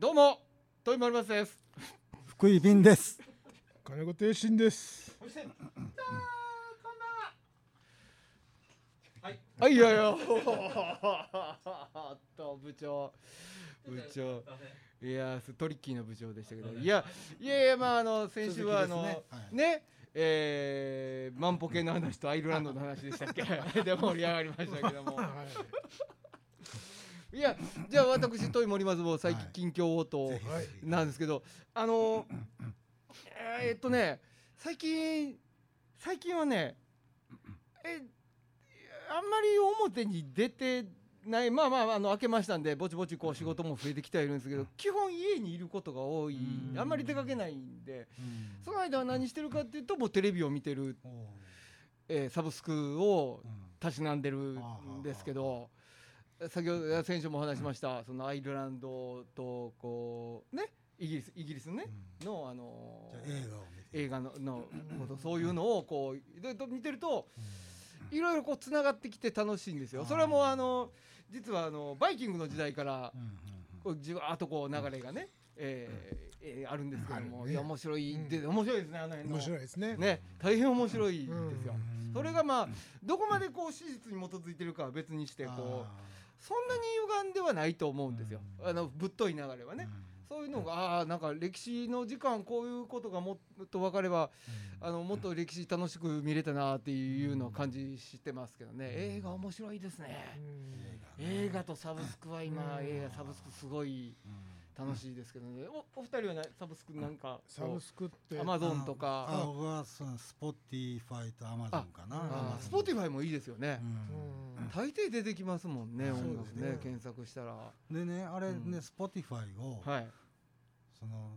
どうもトイマルバスです。福井便です。金子亭信です。はいは。い。いやいや。あっと部長。部長。いやトリッキーな部長でしたけど。い。やいやいやまああの先週はあのねはいね。えー、万歩計の話とアイルランドの話でしたっけ。で盛り上がりましたけどもいやじゃあ私トイ森松坊最近近況応答なんですけどあのえーっとね最近最近はねえあんまり表に出てない。まあまああの開けましたんでぼちぼちこう仕事も増えてきてはいるんですけど基本家にいることが多い。うん。あんまり出かけないんでその間は何してるかっていうともうテレビを見てる、えーサブスクをうん。たしなんでるんですけど先ほど先週もお話しましたそのアイルランドとこうねイギリスイギリスねうん。のあの映画ののことそういうのをこうでと見てるといろいろこうつながってきて楽しいんですよ。それはもうあの実はあのバイキングの時代からこうじわーっとこう流れがね、えーえーあるんですけども、ね。いや面白い、うん。で面白いですねあの辺の。面白いですね。ね大変面白いですよ。うんそれがまあどこまでこう史実に基づいてるかは別にしてこうそんなに歪んではないと思うんですよ。うん。あのぶっとい流れはね。そういうのがああーなんか歴史の時間こういうことがもっと分かればあのもっと歴史楽しく見れたなっていうのを感じしてますけどね。映画面白いですね。うん。映画とサブスクは今うん。映画サブスクすごい楽しいですけどね。おお二人はねサブスクなんかサブスクってアマゾンとあか。僕はその Spotify とアマゾンかな。あ Spotify もいいですよね。うん。大抵出てきますもんね音楽ねね。検索したら。でねあれうん。ねスポティファイをはい。その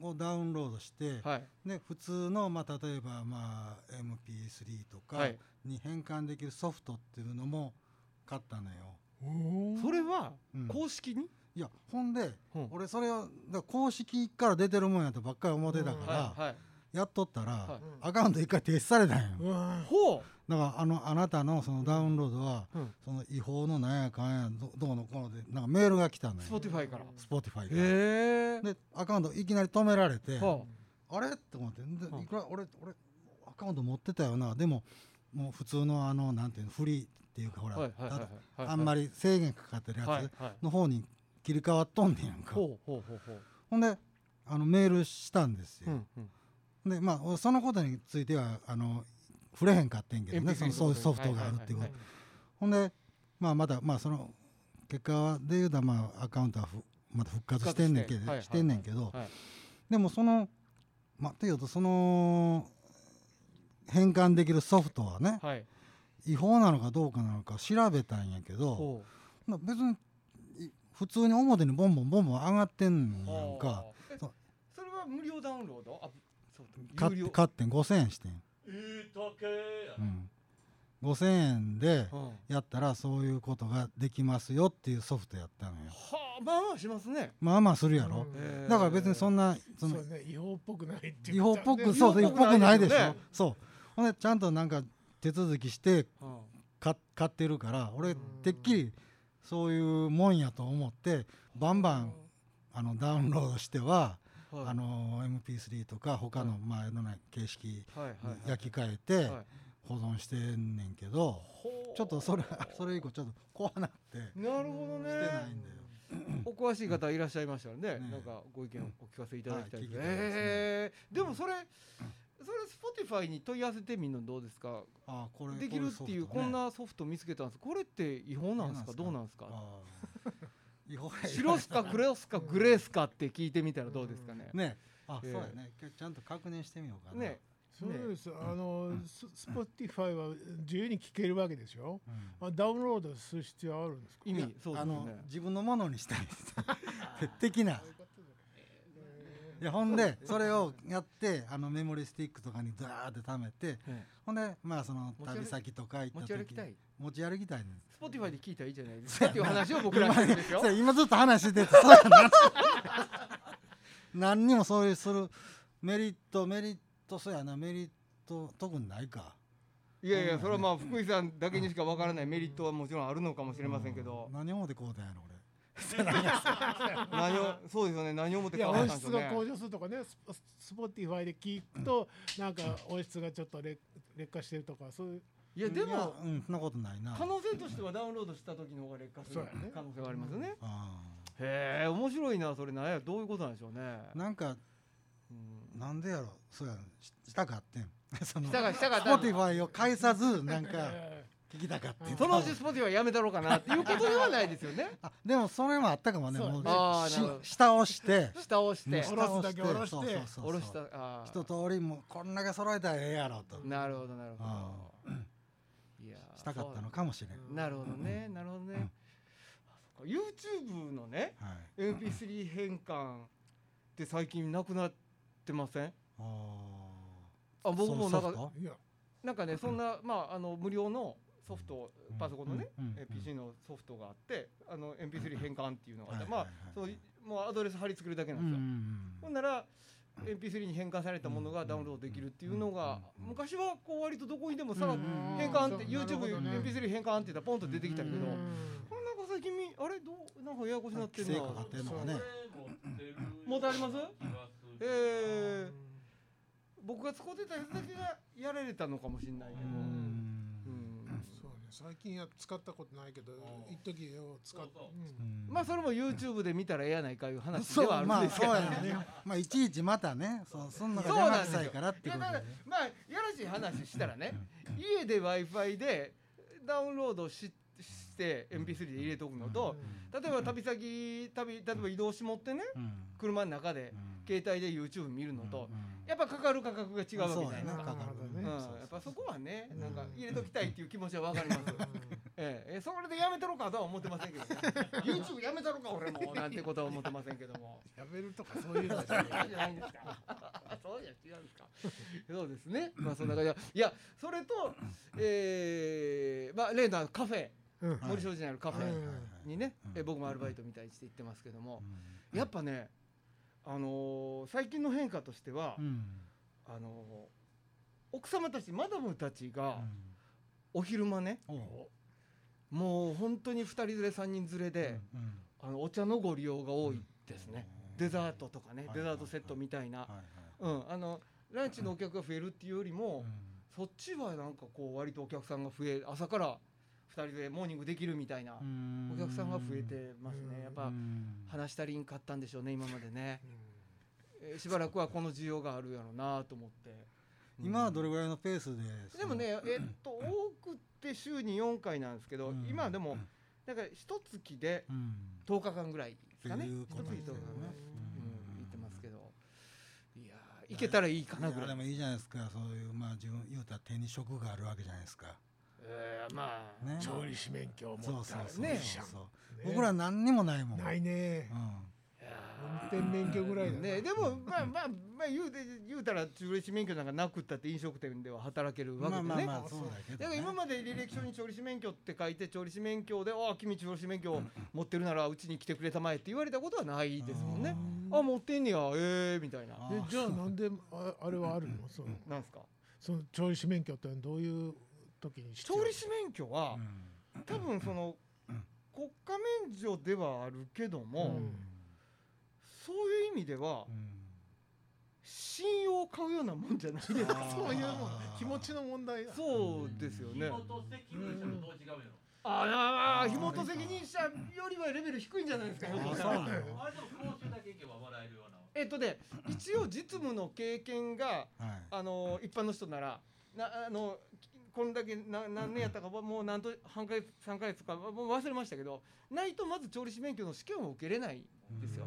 をダウンロードしてはい。ね普通のまあ例えばまあ MP3 とかはい。に変換できるソフトっていうのも買ったのよ。それはうん。公式に？いやほんでうん。俺それを公式から出てるもんやとばっかり思ってたから、はいはい。やっとったら、はい。アカウント一回停止されたんよ。うわほだからあのあなたのそのダウンロードは、うん。その違法のなんやかんやどどうのこうのでなんかメールが来たのよ。 Spotify から。 Spotify へえでアカウントいきなり止められて、はあれ？って思って。いくら俺俺アカウント持ってたよな。でももう普通のあのなんていうのフリーっていうかほら、はいはいはいはいただあんまり制限かかってるはいやつはい。の方に切り替わっとんねんやんか、ほんであのメールしたんですよ、うんうん。でまあそのことについてはあの触れへんかってんけどね MP3 そのそういうソフトがあるっていうこと、はいはいほんでまあまだまあその結果で言うたらまあアカウントはふまだ復活してんねんけど、はいはいしてんねんけど、はい。でもそのまあっていうとその変換できるソフトはねはい。違法なのかどうかなのか調べたんやけど別にい普通に表にボンボンボンボン上がってんうやんか。えそう。それは無料ダウンロード？あそう。買って買ってん5000円してん、えー高えうん、5000円でうん。はやったらそういうことができますよっていうソフトやったのよ。あまあまあしますね。まあまあするやろ、うん。だから別にそんなそのね。違法っぽくないっていう違法っぽくねそう違法っぽくないでしょ。ねそう。ほんでちゃんとなんか手続きしてうん。買買ってるから俺うんてっきりそういうもんやと思ってバンバンあのダウンロードしてははい。あの MP3 とか他のまあいろんな形式焼き替えてはい。保存してんねんけどちょっとそれ それ以降ちょっと怖なってなるほどね。してないんだよ。お詳しい方いらっしゃいましたらね、ねなんかご意見をお聞かせいただきたいです。ね。えー。でもそれ、それ Spotify に問い合わせてみるのどうですか？あこれできるっていうこんなソフト見つけたんです。これって違法なんですか？どうなんですか？違法や。白っすかグレーっすかグレーっすかって聞いてみたらどうですかね？ね。あ、ええ。そうやね。今日ちゃんと確認してみようかな。ね、そうです。あのス Spotify は自由に聴けるわけでしょ？うん。まあダウンロードする必要あるんですか？意味そうであのすね。自分のものにしたいです的ないやほんでそれをやってあのメモリースティックとかにダーって貯めてねほんでまあその旅先とか行った持時ち歩きたい。持ち歩きたいねん Spotify で聞いたらいいじゃないですか。っていう話を僕らしてるんですよ今ずっと話しててそうやな。何にもそういうするメリットメリットそうやな。メリット特にないか。いやいやそれはまあ福井さんだけにしかわからないメリットはもちろんあるのかもしれませんけど。うん、何思ってこうだんやろ何をそうですよね。何を思って変わっ音質たんでしょうね。が向上するとかねスポスポティファイで聞くとなんか音質がちょっと劣劣化してるとかそういう。いやでもうんそんなことないな。可能性としてはダウンロードした時の方が劣化するね。可能性がありますよね。あへえ面白いなそれ何やどういうことなんでしょうね。ーなんかうんなんでやろそうやししたかってん。そのしたがしたが スポティファイを返さずなんか え聞きたかってん。そのうちスポティはやめたろうかなっていうことではないですよね。あでもそれもあったかもね。そうもうあーしなるほど。下押して。下押して。下ろすだけ下ろして。そうそうそう下ろしたあー。一通りもうこんだけ揃えたらええやろと。なるほどなるほあどいやーしたかったのかもしれん、う。んなるほどね。なるほどね。あそっか。YouTube のねはい。MP3 変換って最近なくなってません？ああ僕もなんかなんかねそんなまああの無料のソフトうんパソコンのね PC のソフトがあってあの MP3 変換っていうのがあってまあそうもうアドレス貼り付けるだけなんんですよ。うんほんなら MP3 に変換されたものがダウンロードできるっていうのがうん昔はこう割とどこにでもさうん変換って YouTube ほどね。MP3 変換って言ったらポンと出てきたけどうんなんか最近みあれどうなんかややこしになってるなのかね。持ってありますえー僕が使ってたやつだけがやられたのかもしれないけど最近は使ったことないけど一時よ使っまあそれも YouTube で見たらええやないかいう話でそうはあるまあそうんですけどやね。まあいちいちまたねそうそんなのがそうなんですよ。邪魔くさいからってで。ねまあやらしい話したらね家で w i f i でダウンロードしして MP3 で入れておくのと例えば旅先旅例えば移動しもってねうん。車の中でうん。携帯で YouTube 見るのとうんやっぱかかる価格が違うわけじゃないですか。やっぱそこはね、なんかうん入れときたいっていう気持ちはわかります。ええ、えそれでやめたろかとは思ってませんけど、ね、YouTube やめたろか俺もなんてことは思ってませんけども。やめるとかそういうのじゃないんですか。そうじゃ違うんですか。そうですね。まあそんな感じで。いや、それと、えー、まあ例のカフェ、森正寺にあるカフはいェにね、うんえ僕もアルバイトみたいにして行ってますけども、うんやっぱね、あのー最近の変化としては、うんあのー奥様たちマダムたちがうん。お昼間ね、もう本当に2人連れ3人連れで、うんあのお茶のご利用が多いですね、デザートとかね、はい。デザートセットみたいな、ランチのお客が増えるっていうよりも、そっちはなんかこう割とお客さんが増え朝から2人でモーニングできるみたいなうん。お客さんが増えてますね。やっぱうん。話したりんかったんでしょうね今までね、えーしばらくはこの需要があるやろうなと思って、今はどれぐらいのペースででもねえっと多くって週に4回なんですけど、うん。今はでもだから一月でうん。10日間ぐらいですかね。一月10日間ねことですよね、うん、行ってますけど。いやー行けたらいいかなぐらいでもいいじゃないですか。そういうまあ自分言うたら手に職があるわけじゃないですか。えーまあね。調理師免許をそう持ったそうそうねそうそう。ね僕ら何にもないもん。ないね。いやー運転免許ぐらいねでもまあまあまあ言うて言うたら調理師免許なんかなくったって飲食店では働けるうんわけでね、まあまあまあそうだけど、だからね、今まで履歴書に調理師免許って書いて調理師免許で「ああ君調理師免許持ってるならうちに来てくれたまえ」って言われたことはないですもんね。あ持ってんねやええみたいな。じゃあなんでああれはあるの？そのなんすか？その調理師免許ってどういう時に調理師免許はうん。多分その国家免除ではあるけども、うんそういう意味ではうん。信用を買うようなもんじゃない。ですか。そういうもん。気持ちの問題だ。そうですよね。う違うのああ、紐と責任者よりはレベル低いんじゃないですか。ひょっとしたらあそうなのあれでも講習だけ行けばもらえるような。えっとね、一応実務の経験が、はい。あの一般の人なら、なあのこんだけな何年やったかもう何と半ヶ月三ヶ月かもう忘れましたけど、ないとまず調理師免許の試験を受けれないんですよ。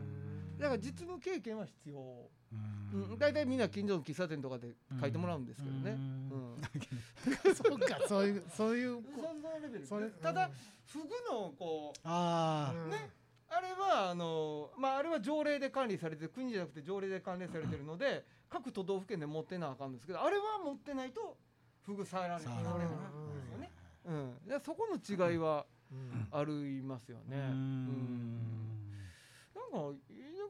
だから実務経験は必要。うん、大体みんな近所の喫茶店とかで書いてもらうんですけどね。ううん。ん。そうかそういうそういうただ、フグのこうああ、ねあれはあのまああれは条例で管理されてる国じゃなくて条例で管理されてるので各都道府県で持ってなあかんんですけどあれは持ってないとフグ触られない触られないですよね。うん、でそこの違いはうん。ありますよね。ううんん。なんか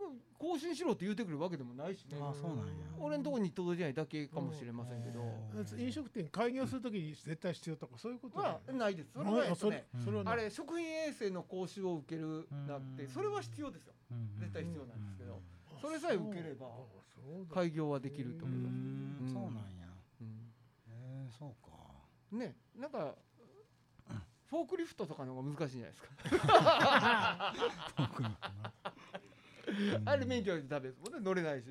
なんか講習信しろって言うてくるわけでもないしね。あそうなんや。俺のとこに届いてないだけかもしれませんけど、うん。飲食店開業するときに絶対必要とかそういうことまあない。です。それはねそれはあれ食品衛生の講習を受けるなってそれは必要ですよ。絶対必要なんですけど。それさえ受ければ開業はできるとう思います、ん。うん。そうなんや。うん。えーそうか。ねなんかフォークリフトとかの方が難しいんじゃないですか、あれ免許でダメですもんね。乗れないし。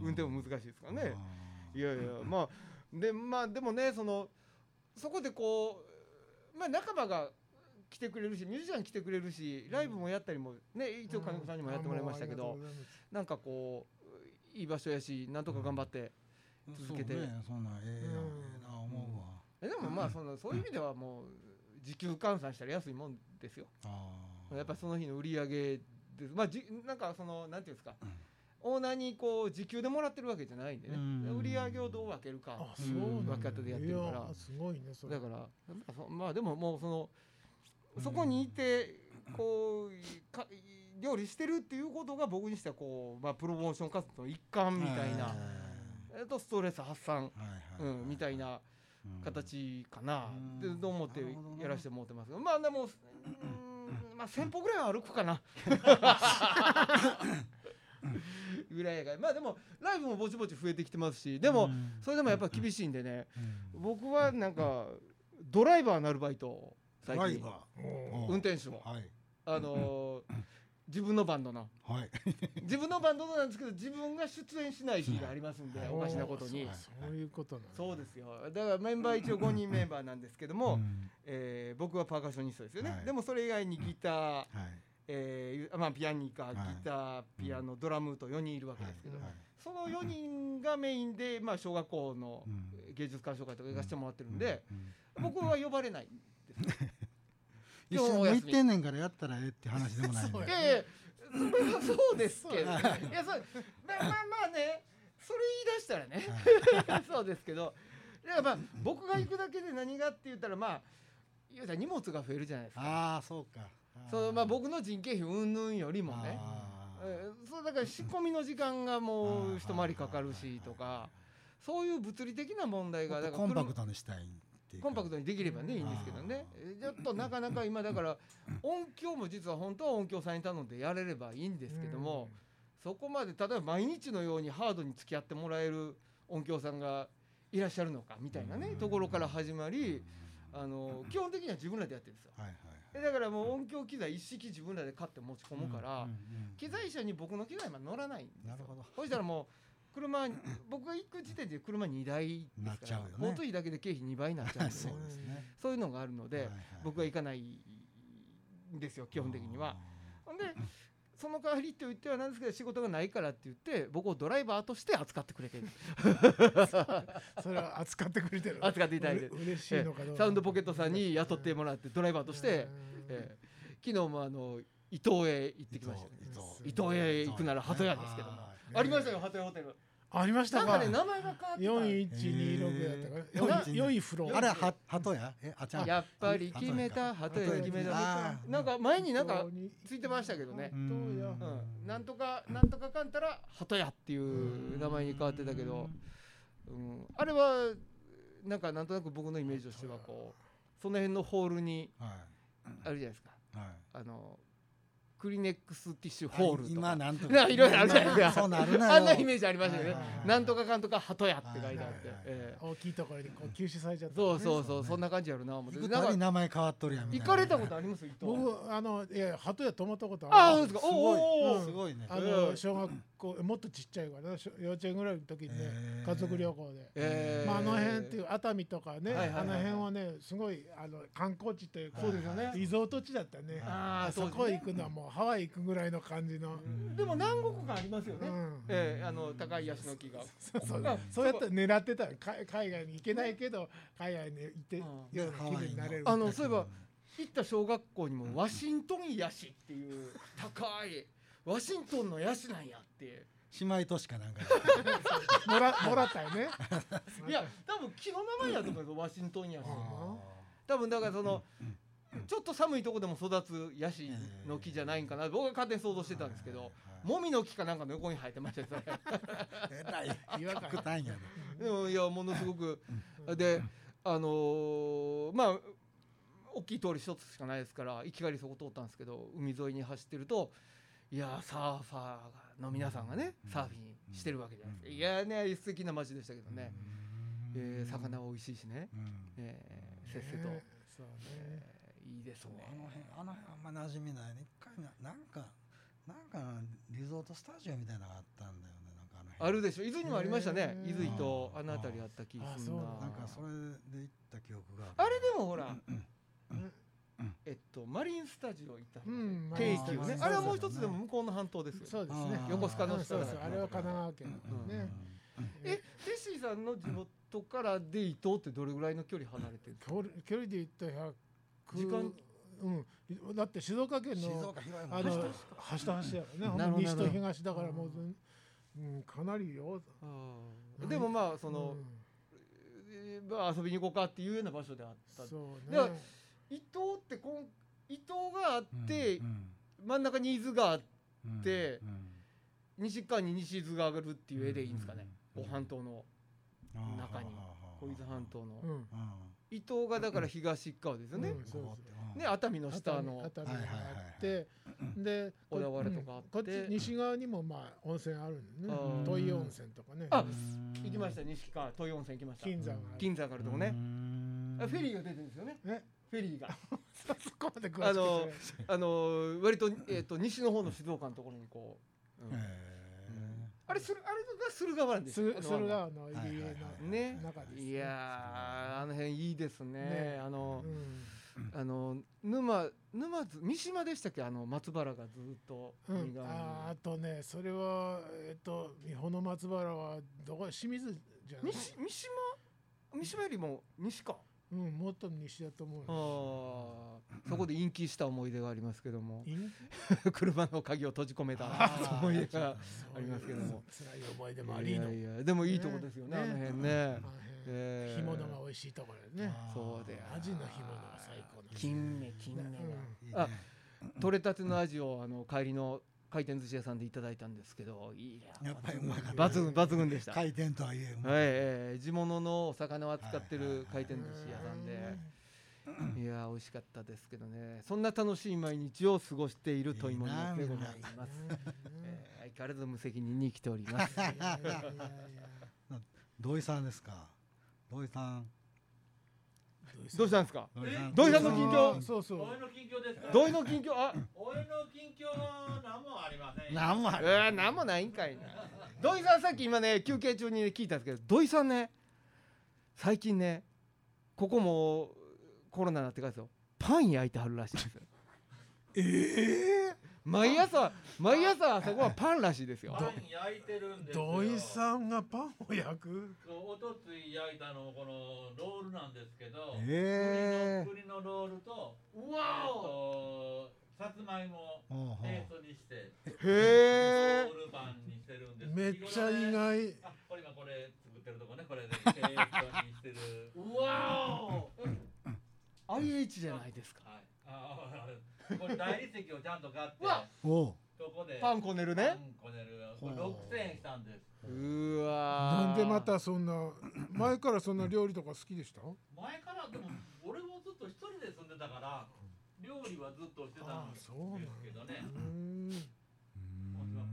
運転も難しいですからね。いやいやまあでまあでもねそのそこでこうまあ仲間が来てくれるしミュージシャン来てくれるしライブもやったりもね一応金子さんにもやってもらいましたけどなんかこういい場所やしなんとか頑張って続けて。そうねそんなんええやんうん。ええな思うわ。えでもまあそのそういう意味ではもう時給換算したら安いもんですよ。やっぱりその日の売り上げですまあじなんかそのなんていうんですかうん。オーナーにこう時給でもらってるわけじゃないんでね。うん。売り上げをどう分けるか。分け方でやってるから。すごいねだからまあでももうそのそこにいてこうか料理してるっていうことが僕にしてはこう、まあ、プロモーション活動の一環みたいな、えっとストレス発散、みたいなうん。形かな。うん。って思ってやらせてもらってますけど。まあでもうんまあ1000歩ぐらいは歩くかな。ぐらいがまあでもライブもぼちぼち増えてきてますし。でもうん。それでもやっぱ厳しいんでね。うん。僕はなんかドライバーなるバイトを最近。ドライバー。運転手もはい。あのー自分のバンドの。はい。自分のバンドのなんですけど自分が出演しない日がありますんではい。おかしなことに。はい。そういうことなんだ。そうですよ。だからメンバー 一応5人メンバーなんですけども、うん。えー僕はパーカッショニストですよね、はい。でもそれ以外にギター、はい。えーまあ、ピアニカギはい。ターピアノドラムと4人いるわけですけど、はい。その4人がメインで、まあ、小学校のうん。芸術鑑賞会とか行かせてもらってるんで、うん。僕は呼ばれないんですね 一緒に行ってんねんからやったらええって話でもないね そうやいやいやそれはそうですけど、ね、い。やそう。まあまあまあね。それ言い出したらね。そうですけど。だからまあ僕が行くだけで何がって言ったらまあ言うたら荷物が増えるじゃないですか。ああそうか。そうまあ僕の人件費云々よりもね。そうだから仕込みの時間がもう一回りかかるしとか。そういう物理的な問題がだからコンパクトにしたいっていコンパクトにできればねいいんですけどね。えーちょっとなかなか今だから音響も実は本当は音響さんに頼んでやれればいいんですけどもそこまで例えば毎日のようにハードに付き合ってもらえる音響さんがいらっしゃるのかみたいなねところから始まりあの基本的には自分らでやってるんですよ。はいはいえだからもう音響機材一式自分らで買って持ち込むからうんうんうん。機材車に僕の機材は乗らないんですよ。なるほど。そしたらもう車僕が行く時点で車2台ですからちゃうよね。交通費だけで経費2倍になっちゃうんで。そうねですね。そういうのがあるので、はいはい僕は行かないんですよ基本的には。ほんでその代わりって言ってはなんですけど仕事がないからって言って僕をドライバーとして扱ってくれてる。それは扱ってくれてる。扱っていただいて。嬉しいのかどうか。サウンドポケットさんに雇ってもらってドライバーとして、えー昨日もあの伊東へ行ってきましたね。伊東。へ行くなら鳩屋ですけどもあありましたよ鳩屋ホテル。ありましたか。なんかね名前が変わって四一二六やったかな。えー。良いフローあれはは鳩や？えあちゃんたやっぱり決めた鳩屋決めた。なんか前になんかついてましたけどね。どうや。うん、なんとかなんとかかんたら鳩屋っていう名前に変わってたけど、うん、あれはなんかなんとなく僕のイメージとしてはこうその辺のホールにはい。あるじゃないですか。はい。あのクリネックスティッシュホールとか。今なんと ないろいろあるじゃないですか。そうなるなよ。あんなイメージありましたよね、なんとかかんとか鳩屋って書いてあって、大きいところにこう休止されちゃった。そうそううそう、ねそんな感じやるな思って。なんかたび名前変わっとるやん行かれたことあります伊藤僕あのいや鳩屋泊まったことあああるそうですか。すごい。おおうん。すごいね。あええの小学校もっとちっちゃいから幼稚園ぐらいの時にね家族旅行で。ええまあ、あの辺っていう熱海とかね、あの辺はねすごいあの観光地というかそうですよね。リゾート地だったね。ああそこ行くのはもうハワイ行くぐらいの感じの、でも何国かありますよね、うん。ええあの高いヤシの木が。そうそう。あそうやって狙ってたか海外に行けないけど海外に行ってようんうな気分になれるあのそういえば行った小学校にもワシントンヤシっていう 高いワシントンのヤシなんやって。姉妹都市かなんか。もらもらったよね。いや多分木の名前やと思うよワシントンヤシ。あ多分だからそのちょっと寒いとこでも育つヤシの木じゃないんかな。僕は勝手に想像してたんですけどもみの木かなんかの横に生えてましたよえらい 違和感。やもいやものすごく。であのーまあ大きい通り一つしかないですから行き帰りそこ通ったんですけど海沿いに走ってるといやサーファーの皆さんがねサーフィンしてるわけじゃないですか。いやね素敵な街でしたけどね、えー魚は美味しいしね、うん。えーせっせと、ねそうね。えーいいですね。あの辺あの辺あんま馴染みないね。一回ななんかなんかリゾートスタジオみたいなのがあったんだよね。なんかあの辺。あるでしょ。伊豆にもありましたね。伊豆とあの辺りあった気あするな。そうなんかそれで行った記憶があれでもほら、うんえっとマリンスタジオ行ったうん京急ね。あれはもう一つでも向こうの半島ですよそうですね。横須賀のうんそうそう下だあれは神奈川県うんねえテッシーさんの地元からで伊東ってどれぐらいの距離離れてるんですか？距離距離で言ったら100時間うん。だって静岡県静のあのね端と端だからね。西と東だからもううんうんかなりよ。でもまあその、うん。遊びに行こうかっていうような場所であった。そうね。伊東ってこん伊東があって、うん真ん中に伊豆があってうんでうん。西側に西伊豆が上がるっていう絵でいいんですかね、うんこう半島の中に。小伊豆半島の、うん。あ伊東がだから東側ですよね、ね熱海の下の。熱海があはいはいってで小田原とかあって。こっち西側にもまあ温泉あるね。土井温泉とかね。あうん。行きました西川東洋温泉行きました。金山がある金山があるとこね。うん。あフェリーが出てるんですよね。ねフェリーが。そこまで詳しくあのあの割と,、えー、と西の方の静岡のところにこう、うん。へあれするあれが駿河湾です駿河湾の入り江のね中ですね。いやーあの辺いいですね。ね。あの、うん。あの沼沼津三島でしたっけ？あの松原がずっとああとねそれはえっと三保の松原はどこ？清水じゃない？西三島？三島よりも西かうんもっと西だと思うあそこで陰気した思い出がありますけども。陰 車の鍵を閉じ込めた思い出がありますけども。辛い思い出もありの。いやでもいいとこですよねね。あの辺ね。えー。干物が美味しいところでね。そうでアジの干物が最高金目金目が。うん。あ取れたてのアジをあの帰りの回転寿司屋さんでいただいたんですけどいややっぱりうまかった抜群抜群でした。はい、回転とはいええー地物のお魚を扱ってる回転寿司屋さんで、いやー美味しかったですけどね。そんな楽しい毎日を過ごしている問いもりますでございます。えー相変わらず無責任に生きております。土井さんですか？土井さん？どうしたんですか？土井さんの近況そうそうおいの近況ですか？土井の？近況あ、おいの？近況は何もありませんよ何もあるえー、なんもないんかいな。土井さんさっき今ね休憩中にね聞いたんですけど、土井さんね最近ねここもコロナになってからですよ。パン焼いてはるらしいですよ。ええ毎朝毎朝あそこはパンらしいですよ。パン焼いてるんですよ土井さんがパンを焼く？おとつい焼いたのこのロールなんですけどええ栗の栗のロールとうえっとさつまいもペーストにしてへえロールパンにしてるんです。めっちゃ意外。あこれ今これ作ってるとこね。これでペーストにしてる。うわお！IH じゃないですかこれ大理石をちゃんと買ってうわおうそこで。パンこねるね。パンこねる。これ6000円したんです。うわなんでまたそんな 前からそんな料理とか好きでした？前からでも俺もずっと一人で住んでたから料理はずっとしてたんですあそうなんだ。けどねうーん。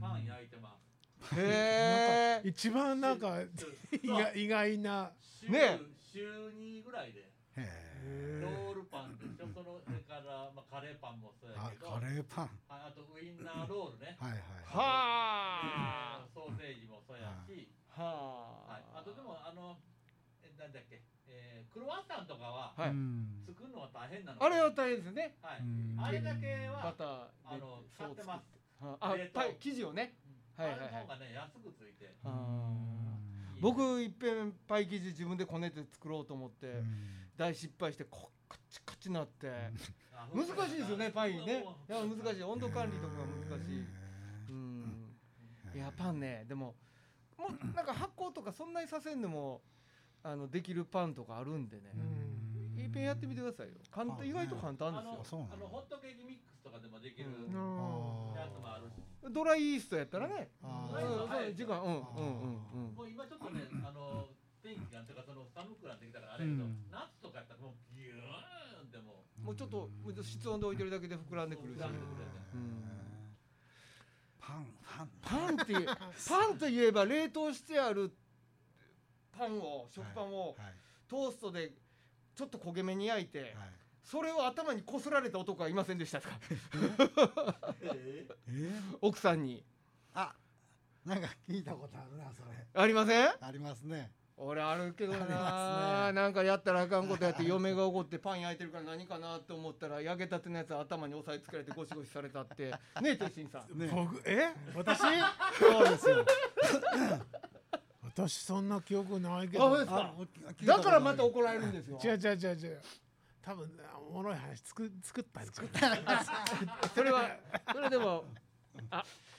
パン焼いてますへえ一番なんか意外意外な。週ね。週2ぐらいで。へロールパンでしょ？そのそれから、まあ、カレーパンもそうえあやけど。カレーパン。ああとウインナーロールね、はいはいはあえーソーセージもそうやし、ははい、あとでもあのえなんだっけ、えークロワッサンとかははい。うん。作るのは大変なの。あれは大変ですね。はい。うん。あれだけバはターであのそう買ってます。はああ冷凍。パイ生地をね。はいはいはい。あれの方がね安くついて僕いっぺんパイ生地自分でこねて作ろうと思って。うん大失敗してこカチカチなって。あ難しいですよねパイね。いや難しい。い温度管理とかが難しい。うん。いやパンね。でももうなんか発酵とかそんなにさせんでもあのできるパンとかあるんでね。うん。いっぺんやってみてくださいよ。簡単あ意外と簡単ですよ。そうなのあのホットケーキミックスとかでもできるうん。あやつもあるし、ドライイーストやったらね。あうん。ーそう時間うんうんうんうん。もう今ちょっとね、あの天気がとかその寒くなってきたからあれやけど、うん。夏とかやったらもうギューンってもう。もうちょっと室温で置いてるだけで膨らんでくるし。膨らん。でくるうん。パンパンパンってパンといえば冷凍してあるパンを食パンをはいトーストでちょっと焦げ目に焼いてはい。それを頭にこすられた男はいませんでしたか？ええ奥さんに。あなんか聞いたことあるなそれ。ありません？ありますね俺あるけどな、ね。なんかやったらあかんことやって嫁が怒ってパン焼いてるから何かなって思ったら焼けたてのやつ頭に押さえつけられてゴシゴシされたって。ねえ鉄心さん。ね僕え？私？そうですよ。私そんな記憶ないけど。だからまた怒られるんですよ。違う違う違う違う。多分おもろい話作作ったんじゃ それはそれでも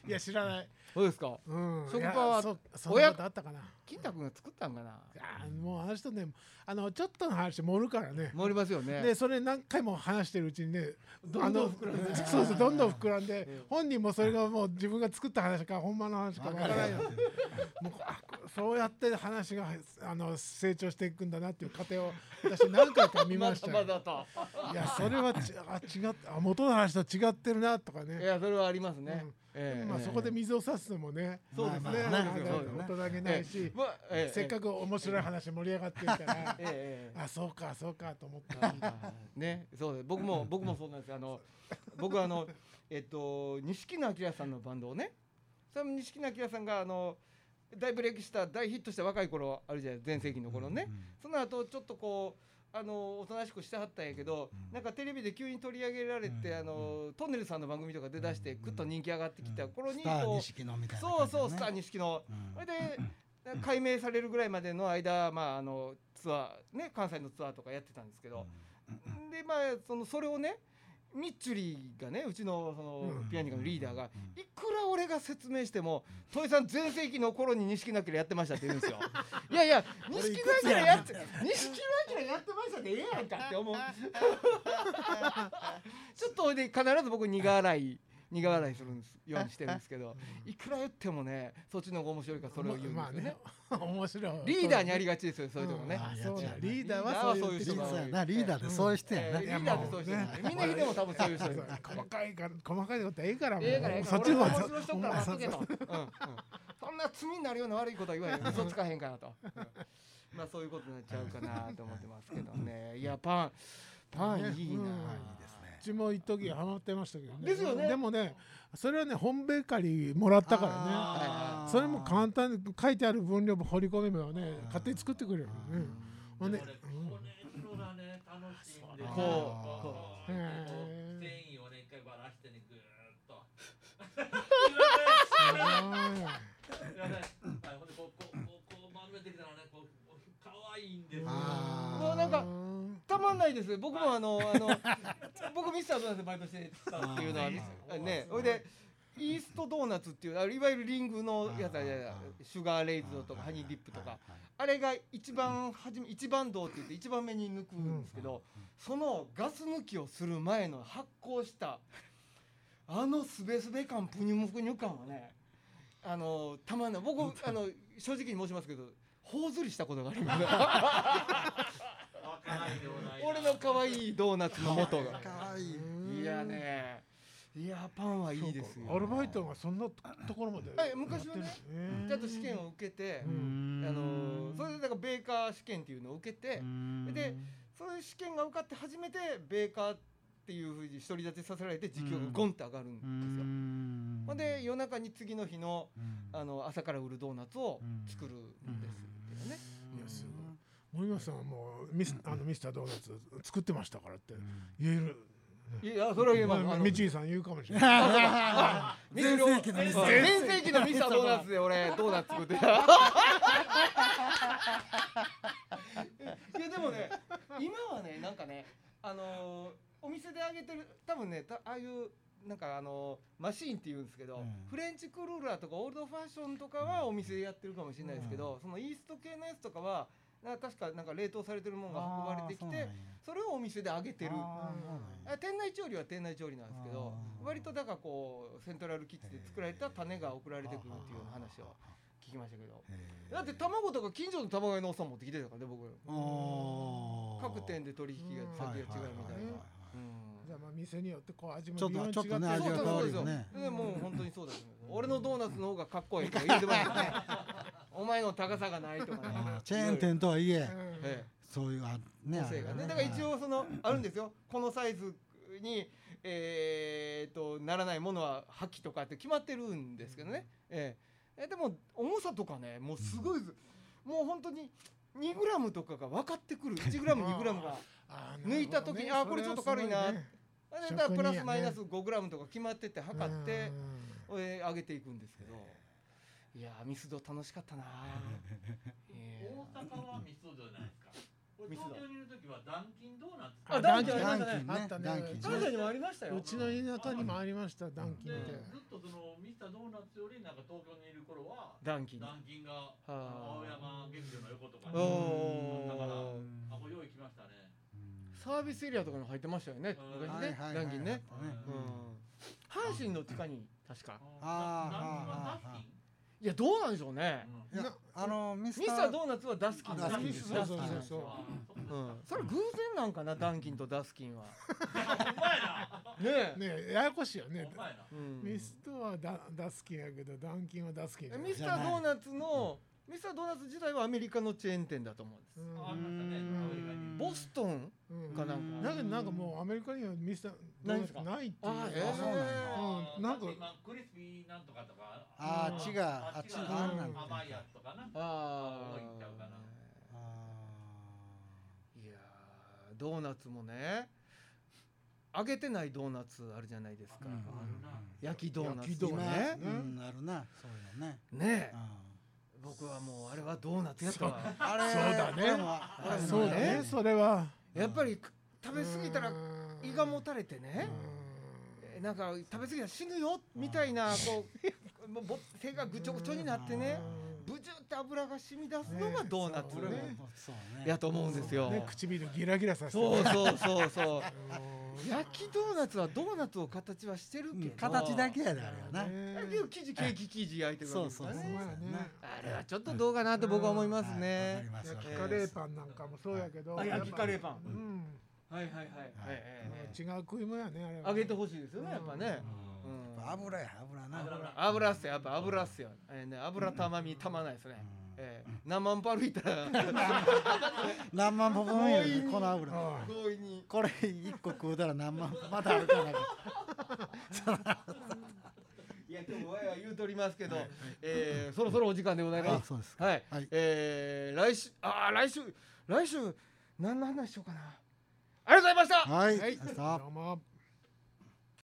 んいや知らないそうですか？うん。そことあったかな。金太君が作ったんかな？いやもうあの人ねあのちょっとの話盛るからね。盛りますよね。でそれ何回も話してるうちにねどんどん膨らんで。そ うそうどんどん膨らんでええ本人もそれがもう自分が作った話かほんまの話かわからないよ。もうあそうやって話があの成長していくんだなっていう過程を私何回か見ましたよ。まだと。いやそれはちあ違ってあ元の話と違ってるなとかいねやそれはありますね、うんええ。まあそこで水を差すのもね。そうですね。大人げないしまあええ。せっかく面白い話盛り上がってるから あそうかそうかと思って。ね、そうです。僕も僕もそうなんですよ。あの僕はあのえっと錦野明さんのバンドをね、その錦野明さんがあの大ブレイクした大ヒットした若い頃あるじゃない全盛期の頃ね。その後ちょっとこう。あのおとなしくしてはったんやけど、うん。なんかテレビで急に取り上げられて、うん。あのトンネルズさんの番組とか出だして、うんぐっと人気上がってきた頃にう、錦野みたいなそうそうスターに錦野それで解明されるぐらいまでの間、まあ、あのツアーね関西のツアーとかやってたんですけど、でまあそのそれをねミッチュリーがねうちのそのうん。ピアニカのリーダーがいくら俺が説明しても「戸井さん全盛期の頃に錦野明やってました」って言うんですよ。いやいや錦野明やって錦野明やってましたってええやんかって思う。ちょっとで必ず僕苦笑い苦笑いするんですようにしてるんですけど いくら言ってもねそっちの方が面白いからそれを言うんですよね。まあね。面白い。リーダーにありがちですよそういうとこね。リーダーはそういうリリーダーはそういう人リーダーでそういう人やリーダーってそういう人みんなでも多分そういう人 細かいから細かいことはええからもうそっちの方俺がそんな罪になるような悪いことは言わへん。嘘つかへんからと。うん。まあそういうことになっちゃうかなと思ってますけどね。いやパン。パンいいなちも一時ハマってましたけどね。ですよね。でもねそれはね本ベーカリーもらったからね。それも簡単に書いてある分量も掘り込めばね勝手に作ってくれるよね。ほんでこれがね、楽しいんで、こうこう繊維をね、一回ばらしてね、ぐーっと。はいほんでこうこうこうこう丸めてきたらね、こう可愛いんですもうなんかたまんないです。僕もあのあの僕ミスタードーナツでバイトしてたっていうのはあね。それでイーストドーナツっていうあいわゆるリングのやつシュガーレイズドとかハニーディップとか。あれが一番初め一番銅って言って一番目に抜くんですけど、そのガス抜きをする前の発酵したあのすべすべ感プニュムプニュ感はねあのたまんない。僕あの正直に申しますけど頬ずりしたことがあります 俺の可愛いドーナツの元が。かわい。いいやね。いやパンはいいですよ。アルバイトがそんなところまではい昔はねちゃんと試験を受けてう、んあのそれでだからベーカー試験っていうのを受けて、でそういう試験が受かって初めてベーカーっていうふうに独り立てさせられて時給がゴンって上がるんですよ。ほんで夜中に次の日のあの朝から売るドーナツを作るんですけどね。いやすごい森本さんはもうミスあのミスタードーナツ作ってましたからって言える。いやそれは言えばあのみちいさん言うかもしれない。全盛期のミス全盛期のミスタードーナツで俺 ドーナツ作って。た。いやでもね今はねなんかねあのーお店であげてる多分ねたああいうなんかあのーマシーンって言うんですけど、うん。フレンチクルーラーとかオールドファッションとかはお店でやってるかもしれないですけど、そのイースト系のやつとかはな確かなんか冷凍されてるものが運ばれてきてそれをお店で揚げてる。店内調理は店内調理なんですけど割とだからこうセントラルキッチンで作られた種が送られてくるっていう話を聞きましたけど。だって卵とか近所の卵屋のおっさん持ってきてたからね僕。各店で取引が先が違うみたいな。はいはいはいはいうん。じゃあまあ店によってこう味もちょっとちょっとね味が変わるよそうねそう。そうでもう本当にそうだと思う俺のドーナツの方がかっこいいとか言ってますねお前の高さがないとかね。あーチェーン店とはいえうん。ええ。そういうあね個性がね。だから一応そのあるんですよ。このサイズにえー、とならないものは破棄とかって決まってるんですけどね、ええ。えでも重さとかねもうすごいです、もう本当に2グラムとかが分かってくる。1グラム 2グラムがあー抜いた時になるほどね。あこれちょっと軽いな。だからプラスマイナス5グラムとか決まってて測って上げていくんですけどいやーミスド楽しかったな。え ー大阪はミスドじゃないですか。東京にいる時はダンキンドーナツ。あダンキンありましたね。あったね。関西にもありましたよ。うちの田舎にもありましたダンキンでって。ずっとそのミスタードーナツよりなんか東京にいる頃はダンキン。ダンキンがは青山劇場の横とかに。おだからーあこれよう行きましたね。サービスエリアとかにも入ってましたよねうん。昔ね。はいはいはいダンキンね。阪神の地下に確か。あー。ダンキンははダスキン？いやどうなんでしょうね。いやあのミスミスタードーナツはダスキン。ダスキンですねそうそうそうそうあうん。それ偶然なんかなダンキンとダスキンは。ねえ。ねややこしいよね。うん。ミストはダダスキンやけどダンキンはダスキンじゃない。ミスタードーナツのミスタードーナツ自体はアメリカのチェーン店だと思うんです。うん。あありましたね。うん。アメリカに。ボストンうん。かなんか。だけどなんかもうアメリカにはミスタードーナツないっていう。あえあそうなんやうん。なんか今クリスピーなんとかとか。あー違う。あっち違うあんなん甘いやつとかな。あ多いんちゃうかな。いやードーナツもね揚げてないドーナツあるじゃないですか、焼きドーナツ焼きドー今ナツね。うん。なるな。そういうのね。ね。えうん僕はもうあれはドーナツやったわあれ。そうだね。俺も俺もそうだねそれは。やっぱり食べ過ぎたらうん胃がもたれてね。えなんか食べ過ぎたら死ぬよみたいなこう もうぼ手がぐちょぐちょになってね。ブジュって油が染み出すのがドーナツね。やと思うんですよ。ね唇ギラギラさせて。そうそうそうそう。う ん焼きドーナツはドーナツを形はしてるけど。形だけやであれはなねだけど生地ケーキ生地焼いてるわけですからねそうそうそう。ほんまやね。あれはちょっとどうかなって僕は思いますはいねわかりますわかります。焼きカレーパンなんかもそうやけど。あ焼きカレーパン。うん。はいはいはい。はい違う食い物やねあれは揚げてほしいですよねやっぱね。うん油や油な。油油っすよやっぱ油っすよえーね油たまみたまないですね。えー何万パルいったら。何万歩分よねこの油。あ強引に。これ一個食うたら何万歩まだあるかない いや今日は言うとりますけどえーそろそろお時間でございます。あそうですはい、はい。えー来週あー来週来週何の話しようかな。ありがとうございました。はい。はい。どうも